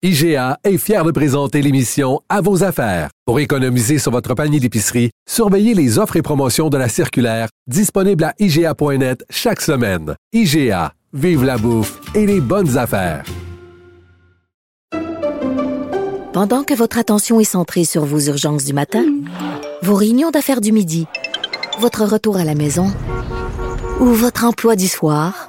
IGA est fier de présenter l'émission À vos affaires. Pour économiser sur votre panier d'épicerie, surveillez les offres et promotions de la circulaire disponible à IGA.net chaque semaine. IGA, vive la bouffe et les bonnes affaires. Pendant que votre attention est centrée sur vos urgences du matin, vos réunions d'affaires du midi, votre retour à la maison ou votre emploi du soir,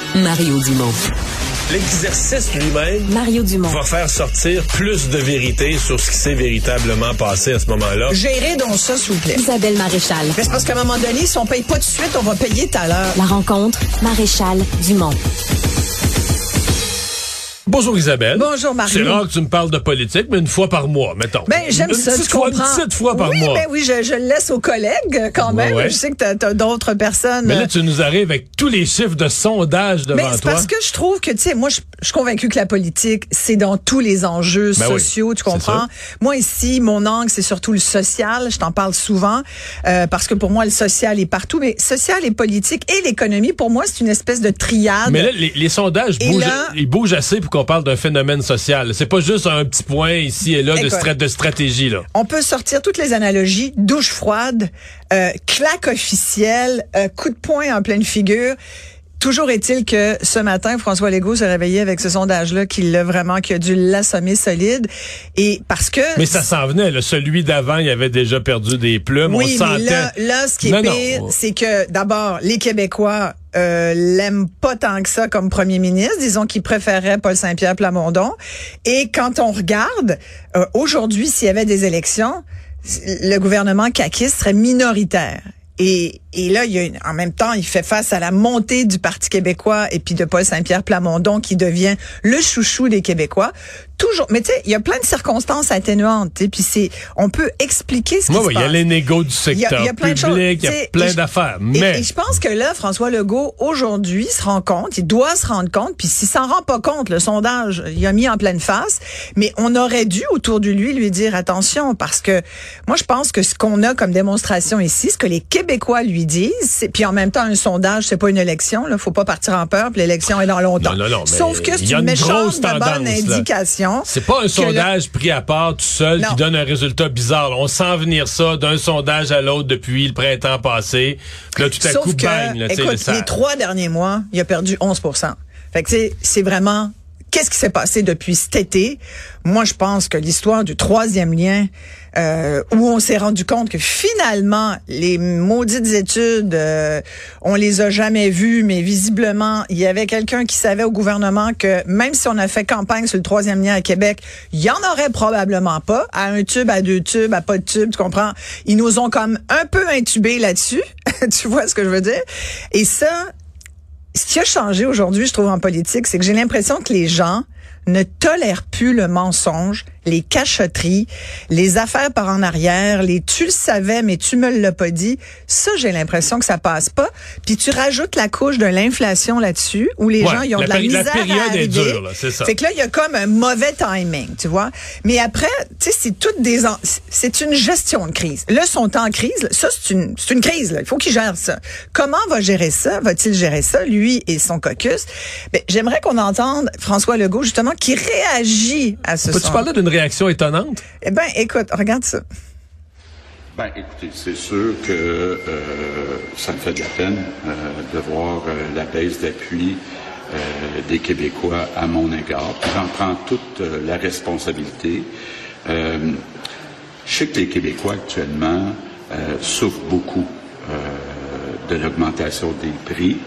Mario Dumont. L'exercice lui-même Mario Dumont. va faire sortir plus de vérité sur ce qui s'est véritablement passé à ce moment-là. Gérez donc ça, s'il vous plaît. Isabelle Maréchal. Mais c'est parce qu'à un moment donné, si on paye pas tout de suite, on va payer tout à l'heure. La rencontre, Maréchal Dumont. Bonjour Isabelle. Bonjour, Mario. C'est rare que tu me parles de politique, mais une fois par mois, mettons. Ben, j'aime ça, petite tu fois, comprends. Une petite fois par oui, mois. Ben oui, je, je le laisse aux collègues quand même. ouais. Je sais que t'as as, d'autres personnes. Mais là, tu nous arrives avec tous les chiffres de sondage Mais devant c'est toi. parce que je trouve que, tu sais, moi, je je suis convaincue que la politique, c'est dans tous les enjeux Ben oui, sociaux, tu comprends? Moi, ici, mon angle, c'est surtout le social. Je t'en parle souvent, euh, parce que pour moi, le social est partout. Mais social et politique et l'économie, pour moi, c'est une espèce de triade. Mais là, les, les sondages bougent, là- ils bougent assez pour qu'on parle d'un phénomène social. C'est pas juste un petit point ici et là de, de stratégie. Là. On peut sortir toutes les analogies, douche froide, euh, claque officielle, euh, coup de poing en pleine figure. Toujours est-il que ce matin, François Legault s'est réveillé avec ce sondage-là qui l'a vraiment, qui a dû l'assommer solide. Et parce que... Mais ça s'en venait. Là. Celui d'avant, il avait déjà perdu des plumes. Oui, On mais là, là, ce qui est Non, pire, c'est que d'abord, les Québécois euh, l'aiment pas tant que ça comme premier ministre. Disons qu'ils préféraient Paul Saint-Pierre Plamondon. Et quand on regarde, euh, aujourd'hui, s'il y avait des élections, le gouvernement caquiste serait minoritaire. Et, et là, il y a une- en même temps, il fait face à la montée du Parti québécois et puis de Paul Saint-Pierre Plamondon qui devient le chouchou des Québécois. Toujours, mais tu sais, il y a plein de circonstances atténuantes. Puis c'est, on peut expliquer ce qui se oui, il y a passe. les négos du secteur il y a plein de choses, public, il y a plein d'affaires. Mais et je pense que là, François Legault, aujourd'hui, se rend compte, il doit se rendre compte, puis s'il s'en rend pas compte, le sondage, il a mis en pleine face, mais on aurait dû autour de lui lui dire attention, parce que moi, je pense que ce qu'on a comme démonstration ici, ce que les Québécois lui disent, puis en même temps, un sondage, c'est pas une élection, là, faut pas partir en peur, puis l'élection est dans longtemps. Non, non, non, Sauf que c'est une une méchante bonne tendance, c'est pas un sondage pris à part tout seul Non. qui donne un résultat bizarre. On sent venir ça d'un sondage à l'autre depuis le printemps passé. Là, tout à Sauf coup, que, bang. Là, écoute, les trois derniers mois, il a perdu 11 Fait que c'est vraiment... Qu'est-ce qui s'est passé depuis cet été? Moi, je pense que l'histoire du troisième lien, euh, où on s'est rendu compte que finalement, les maudites études, euh, on les a jamais vues, mais visiblement, il y avait quelqu'un qui savait au gouvernement que même si on a fait campagne sur le troisième lien à Québec, il y en aurait probablement pas, à un tube, à deux tubes, à pas de tube, tu comprends? Ils nous ont comme un peu intubés là-dessus. tu vois ce que je veux dire? Et ça, ce qui a changé aujourd'hui, je trouve, en politique, c'est que j'ai l'impression que les gens ne tolèrent le mensonge, les cachotteries, les affaires par en arrière, les tu le savais mais tu me l'as pas dit. Ça, j'ai l'impression que ça passe pas. Puis tu rajoutes la couche de l'inflation là-dessus, où les Ouais, gens ils ont la de la misère période à est dure, c'est ça. Que là, il y a comme un mauvais timing, tu vois. Mais après, tu sais, c'est toutes des, en- c'est une gestion de crise. Là, sont en crise. Ça, c'est une, c'est une crise. Là. Il faut qu'il gère ça. Comment va gérer ça? Va-t-il gérer ça, lui et son caucus? Ben, j'aimerais qu'on entende François Legault justement qui réagit à ce. Peux-tu parler d'une réaction étonnante? Eh ben, écoute, regarde ça. Ben, écoutez, c'est sûr que euh, ça me fait de la peine euh, de voir euh, la baisse d'appui euh, des Québécois à mon égard. J'en prends toute euh, la responsabilité. Euh, je sais que les Québécois actuellement euh, souffrent beaucoup euh, de l'augmentation des prix.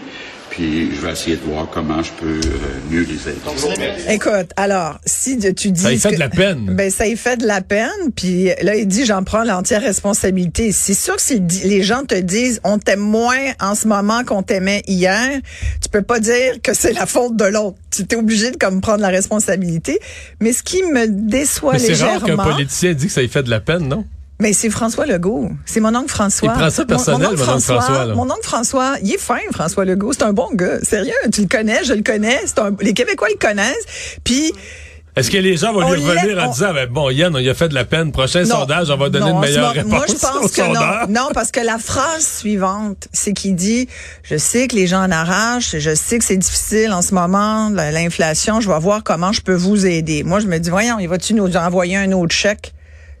Puis je vais essayer de voir comment je peux euh, mieux les aider. Écoute, alors, si tu dis... Ça y fait que- de la peine. Ben, ça y fait de la peine, puis là, il dit, j'en prends l'entière responsabilité. C'est sûr que si les gens te disent, on t'aime moins en ce moment qu'on t'aimait hier, tu peux pas dire que c'est la faute de l'autre. Tu es obligé de comme prendre la responsabilité. Mais ce qui me déçoit Mais c'est légèrement... rare qu'un politicien dise que ça lui fait de la peine, non? Mais c'est François Legault. C'est mon oncle François. Il prend ça personnel, mon oncle François, là. Mon oncle François, il est fin, François Legault. C'est un bon gars. Sérieux, tu le connais, je le connais. C'est un- les Québécois le connaissent. Puis, Est-ce que les gens vont On lui revenir en on- disant, ben, bon, Yann, on lui a fait de la peine. Prochain non. sondage, on va donner Non, une meilleure réponse Moi, je pense que sondeur. non. Non, parce que la phrase suivante, c'est qu'il dit, je sais que les gens en arrachent, je sais que c'est difficile en ce moment, la- l'inflation, je vais voir comment je peux vous aider. Moi, je me dis, voyons, il va-tu nous envoyer un autre chèque?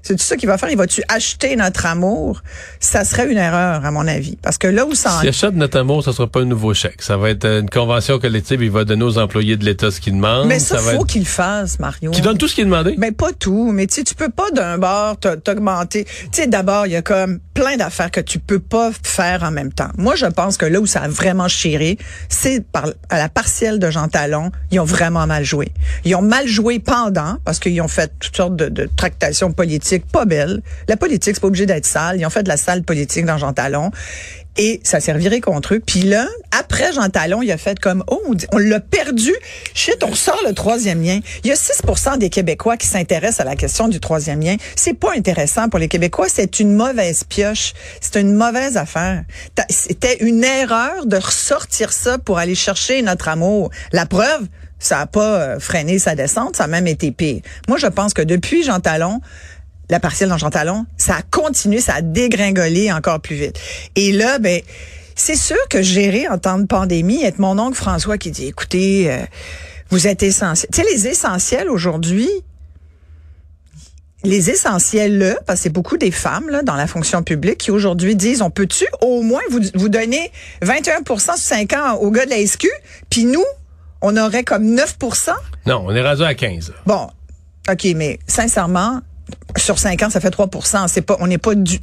C'est tout ça qu'il va faire? Il va-tu acheter notre amour? Ça serait une erreur, à mon avis. Parce que là où ça en S'il achète notre amour, ça sera pas un nouveau chèque. Ça va être une convention collective. Il va donner aux employés de l'État ce qu'ils demandent. Mais ça, faut être- qu'il le fasse, Mario. Qui donne tout ce qu'il est demandé? Ben pas tout, mais tu sais, tu peux pas d'un bord t'augmenter. Tu sais, d'abord, il y a comme plein d'affaires que tu peux pas faire en même temps. Moi, je pense que là où ça a vraiment chiré, c'est par à la partielle de Jean Talon, ils ont vraiment mal joué. Ils ont mal joué pendant parce qu'ils ont fait toutes sortes de, de tractations politiques pas belles. La politique, c'est pas obligé d'être sale. Ils ont fait de la sale politique dans Jean Talon. Et ça servirait contre eux. Puis là, après Jean Talon, il a fait comme, oh, on l'a perdu. Shit, on sort le troisième lien. Il y a 6% des Québécois qui s'intéressent à la question du troisième lien. C'est pas intéressant pour les Québécois. C'est une mauvaise pioche. C'est une mauvaise affaire. C'était une erreur de ressortir ça pour aller chercher notre amour. La preuve, ça a pas euh, freiné sa descente. Ça a même été pire. Moi, je pense que depuis Jean Talon, la partielle dans Jean Talon, ça a continué, ça a dégringolé encore plus vite. Et là, ben, c'est sûr que gérer en temps de pandémie, être mon oncle François qui dit, écoutez, euh, vous êtes essentiel. Tu sais, les essentiels aujourd'hui, les essentiels là, parce que c'est beaucoup des femmes là, dans la fonction publique qui aujourd'hui disent, on peut-tu au moins vous, vous donner 21% sur 5 ans au gars de la SQ, puis nous, on aurait comme 9% Non, on est rendu à 15. là. Bon, OK, mais sincèrement, sur 5 ans, ça fait 3% C'est pas, on n'est pas du.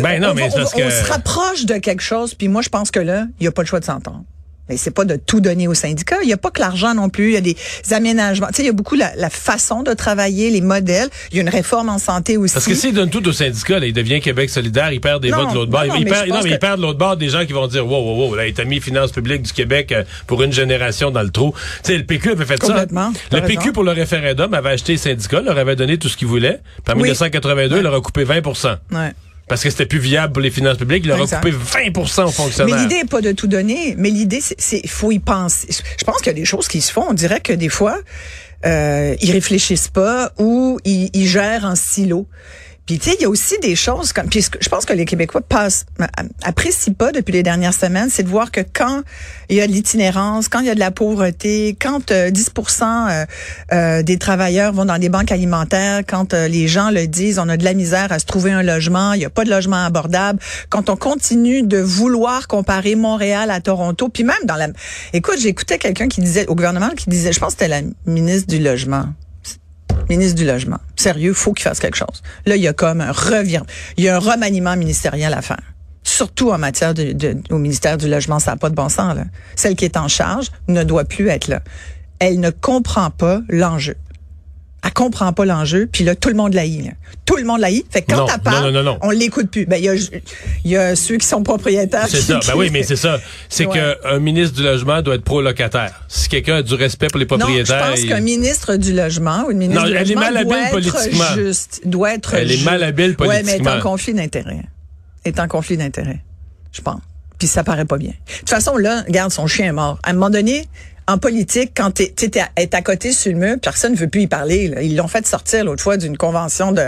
Ben non, on, mais on- se rapproche de quelque chose, puis moi, je pense que là, il n'y a pas le choix de s'entendre. Mais c'est pas de tout donner aux syndicats. Il n'y a pas que l'argent non plus. Il y a des aménagements. Tu sais, il y a beaucoup la, la façon de travailler, les modèles. Il y a une réforme en santé aussi. Parce que s'il donne tout aux syndicats, là, il devient Québec solidaire, il perd des Non, votes de l'autre bord. non, il, mais perd, non, mais il perd de l'autre bord des gens qui vont dire, wow, wow, wow, là, il t'a mis finances publiques du Québec euh, pour une génération dans le trou. Tu sais, le PQ avait fait Complètement, ça. Le PQ, pour le référendum, avait acheté les syndicats, leur avait donné tout ce qu'ils voulaient. Puis en Oui. 1982, il leur a coupé 20% Ouais. Parce que c'était plus viable pour les finances publiques. Il leur a coupé 20 aux fonctionnaires. Mais l'idée n'est pas de tout donner, mais l'idée, c'est- c'est faut y penser. Je pense qu'il y a des choses qui se font. On dirait que des fois, euh, ils réfléchissent pas ou ils, ils gèrent en silo. Puis tu sais, il y a aussi des choses comme. Puis je pense que les Québécois passent, euh, apprécient pas depuis les dernières semaines, c'est de voir que quand il y a de l'itinérance, quand il y a de la pauvreté, quand euh, 10% euh, euh, des travailleurs vont dans des banques alimentaires, quand euh, les gens le disent, on a de la misère à se trouver un logement, il n'y a pas de logement abordable, quand on continue de vouloir comparer Montréal à Toronto, puis même dans la... Écoute, j'écoutais quelqu'un qui disait, au gouvernement, qui disait, je pense que c'était la ministre du Logement, ministre du Logement. Sérieux, faut qu'il fasse quelque chose. Là, il y a comme un revirement. Il y a un remaniement ministériel à faire. Surtout en matière de, au ministère du Logement, ça n'a pas de bon sens. Là. Celle qui est en charge ne doit plus être là. Elle ne comprend pas l'enjeu. Elle comprend pas l'enjeu, puis là, tout le monde la là. Tout le monde la Fait que quand elle parle, non, non, non, non. on l'écoute plus. Ben, il y a, y a ceux qui sont propriétaires. C'est ça. qui- Ben oui, mais c'est ça. C'est Ouais. qu'un ministre du logement doit être pro-locataire. Si quelqu'un a du respect pour les Non, je propriétaires. pense il- qu'un ministre du logement ou une ministre du elle est logement malhabile doit être politiquement. juste, doit être Elle est juste. malhabile Ouais, mais politiquement. est en conflit d'intérêt. Est en conflit d'intérêt, je pense. Puis ça paraît pas bien. De toute façon, là, regarde, son chien est mort. À un moment donné, en politique, quand t'es, t'es, t'es à- côté sur le mur, personne ne veut plus y parler. là. Ils l'ont fait sortir l'autre fois d'une convention de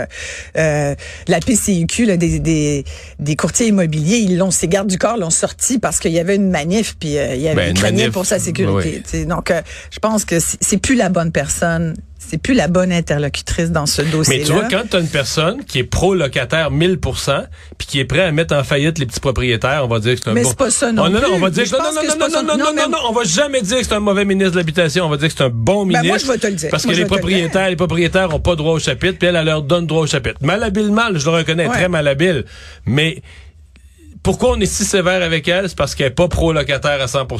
euh, de la PCUQ, là, des, des, des courtiers immobiliers. Ils l'ont, ces gardes du corps l'ont sorti parce qu'il y avait une manif, puis euh, il y avait Ben, une manif, pour sa sécurité. oui. tu. Donc, euh, je pense que c'est plus la bonne personne, c'est plus la bonne interlocutrice dans ce dossier-là. Mais tu vois, quand tu as une personne qui est pro-locataire 1000% puis qui est prêt à mettre en faillite les petits propriétaires, on va dire que c'est un Mais bon... c'est pas ça non Oh, non, non, plus. on va dire que non, non, que non, c'est non, non, non, Non, non, non, non, on va jamais dire que c'est un mauvais ministre de l'Habitation, on va dire que c'est un bon Ben, ministre. moi, je vais te le dire. Parce Moi, que les le propriétaires, les propriétaires ont pas droit au chapitre, puis elle, elle leur donne droit au chapitre. Malhabilement, je le reconnais, Ouais. très malhabile, mais pourquoi on est si sévère avec elle? C'est parce qu'elle est pas pro-locataire à 100 Elle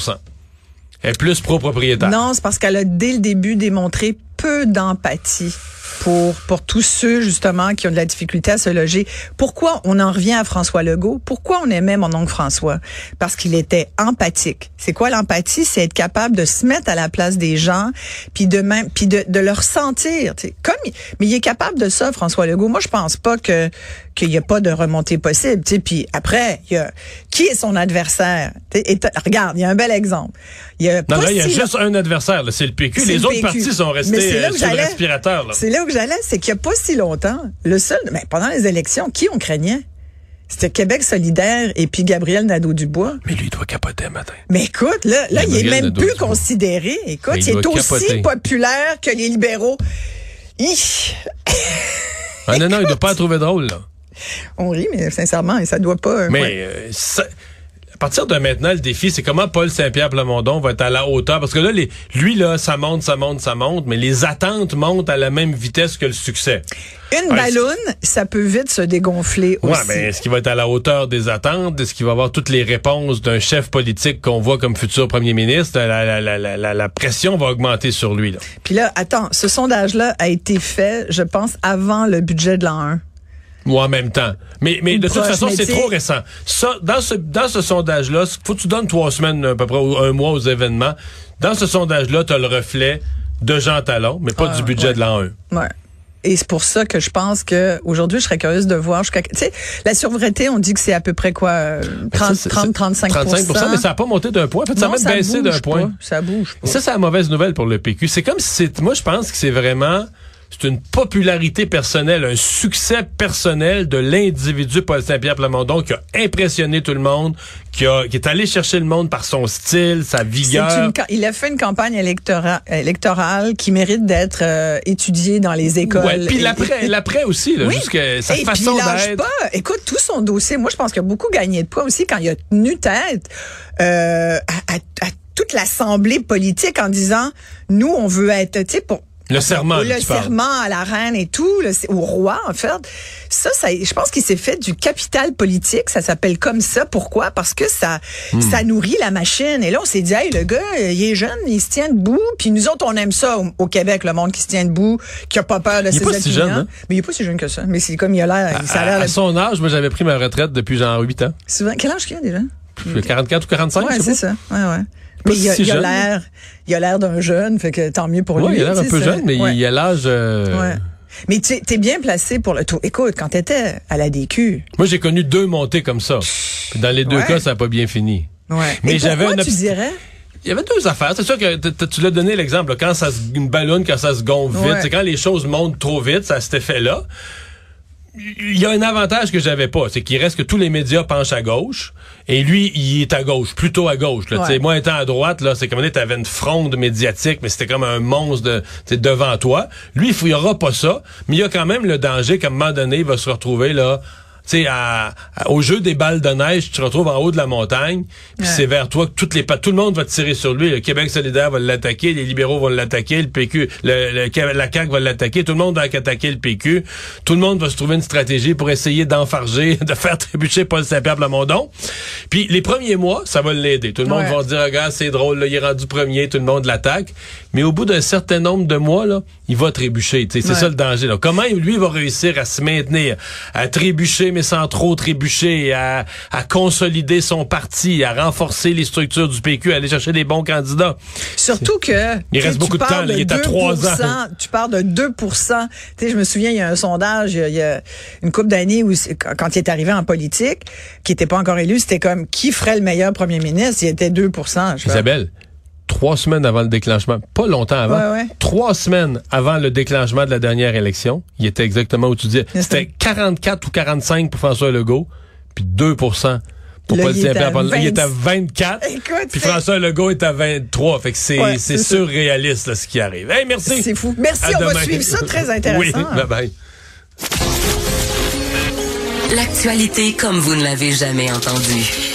est plus pro-propriétaire. Non, c'est parce qu'elle a dès le début démontré peu d'empathie pour pour tous ceux justement qui ont de la difficulté à se loger. Pourquoi on en revient à François Legault? Pourquoi on aimait mon oncle François? Parce qu'il était empathique. C'est quoi l'empathie? C'est être capable de se mettre à la place des gens, puis de même, puis de, de leur sentir. Comme, mais il est capable de ça, François Legault. Moi, je pense pas que qu'il n'y a pas de remontée possible. Puis après, il y a qui est son adversaire? Et Regarde, il y a un bel exemple. Il y a non, là, il y a juste un adversaire, c'est le PQ. Les autres partis sont restés euh, sur le respirateur. C'est là où j'allais, c'est qu'il n'y a pas si longtemps, le seul, mais pendant les élections, qui on craignait? C'était Québec solidaire et puis Gabriel Nadeau-Dubois. Mais lui, il doit capoter matin. Mais écoute, là, là il est même plus considéré. Écoute, il, est aussi populaire que les libéraux. ah non, non, il doit pas trouver drôle, là. On rit, mais sincèrement, ça doit pas... Mais euh, à partir de maintenant, le défi, c'est comment Paul Saint-Pierre Plamondon va être à la hauteur? Parce que là, les, lui, là, ça monte, ça monte, ça monte, mais les attentes montent à la même vitesse que le succès. Une balloune, ça peut vite se dégonfler aussi. Ouais, mais est-ce qu'il va être à la hauteur des attentes? Est-ce qu'il va avoir toutes les réponses d'un chef politique qu'on voit comme futur premier ministre? La, la, la, la, pression va augmenter sur lui. Là. Puis là, attends, ce sondage-là a été fait, je pense, avant le budget de l'an 1 ou en même temps. Mais, mais de toute façon, c'est trop récent. Ça, dans ce, dans ce sondage-là, faut que tu donnes trois semaines, à peu près, un mois aux événements. Dans ce sondage-là, tu as le reflet de Jean Talon, mais pas du ah, budget de l'an 1. Ouais. Et c'est pour ça que je pense que aujourd'hui, je serais curieuse de voir Tu sais, la survreté, on dit que c'est à peu près quoi 30 30 35 35 mais ça n'a pas monté d'un point. En fait, ça a même baissé d'un point. Ça bouge pas. ça c'est la mauvaise nouvelle pour le PQ. C'est comme si c'est moi je pense que c'est vraiment c'est une popularité personnelle, un succès personnel de l'individu Paul Saint-Pierre Plamondon qui a impressionné tout le monde, qui, a, qui est allé chercher le monde par son style, sa vigueur. il a fait une campagne électorale qui mérite d'être euh, étudiée dans les écoles. Ouais, puis l'après, l'après aussi, là, sa façon d'être. pas. Écoute, tout son dossier. Moi, je pense qu'il a beaucoup gagné de poids aussi quand il a tenu tête euh, à, à toute l'assemblée politique en disant, nous, on veut être, tu sais, pour le serment. Le serment à la reine et tout, le, au roi, en fait. Ça, ça je pense qu'il s'est fait du capital politique. Ça s'appelle comme ça. Pourquoi? Parce que ça, hmm. ça nourrit la machine. Et là, on s'est dit, hey, le gars, il est jeune, il se tient debout. Puis nous autres, on aime ça au, Québec, le monde qui se tient debout, qui a pas peur de il ses est pas si jeune, hein? Mais il est pas si jeune que ça. Mais c'est comme il a l'air, à, a l'air. À, son âge, moi, j'avais pris ma retraite depuis genre 8 ans. Souvent, quel âge qu'il a déjà? 44 ou 45, Ouais, c'est ça. Ouais, ouais. Mais il a, l'air, il a l'air d'un jeune, fait que tant mieux pour lui. il a l'air un peu jeune, mais il a l'âge. Euh, ouais. Mais tu es bien placé pour le tout. Écoute, quand tu étais à la DQ. Moi, j'ai connu deux montées comme ça. dans les deux cas, ça n'a pas bien fini. Ouais. Mais j'avais une... tu dirais? Il y avait deux affaires. C'est sûr que tu l'as donné l'exemple. Quand ça se, une ballonne, quand ça se gonfle vite, c'est quand les choses montent trop vite, ça a cet effet-là il y a un avantage que j'avais pas, c'est qu'il reste que tous les médias penchent à gauche et lui il est à gauche, plutôt à gauche. Là. Moi étant à droite, là, c'est comme tu avais une fronde médiatique, mais c'était comme un monstre de, devant toi. Lui, il n'y aura pas ça, mais il y a quand même le danger qu'à un moment donné, il va se retrouver là sais, au jeu des balles de neige, tu te retrouves en haut de la montagne, puis c'est vers toi que toutes les tout le monde va tirer sur lui. Le Québec solidaire va l'attaquer, les libéraux vont l'attaquer, le PQ, le, la CAQ va l'attaquer, tout le monde va attaquer le PQ. Tout le monde va se trouver une stratégie pour essayer d'enfarger, de faire trébucher Paul Saint-Pierre Plamondon. Puis les premiers mois, ça va l'aider. Tout le monde va se dire, regarde, c'est drôle, là, il est rendu premier, tout le monde l'attaque. Mais au bout d'un certain nombre de mois, là, il va trébucher. C'est ça le danger. Là. Comment lui va réussir à se maintenir, à trébucher, mais sans trop trébucher, à, à consolider son parti, à renforcer les structures du PQ, à aller chercher des bons candidats. Surtout que... Il reste beaucoup de temps. il est à trois ans. Tu parles de 2 Tu sais, je me souviens, il y a un sondage, il y a, une couple d'années où, quand il est arrivé en politique, qui n'était pas encore élu, c'était comme qui ferait le meilleur premier ministre? Il était 2% Isabelle, trois semaines avant le déclenchement, pas longtemps avant, trois semaines avant le déclenchement de la dernière élection, il était exactement où tu disais. C'était 44 ou 45 pour François Legault, puis 2 pour Paul Saint-Pierre. Il était à 24. puis François Legault est à 23. Fait que c'est c'est surréaliste ce qui arrive. Hey, merci. C'est fou. Merci, on va suivre ça. Très intéressant. Oui, bye bye. L'actualité comme vous ne l'avez jamais entendue.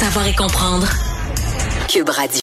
Savoir et comprendre. Cube Radio.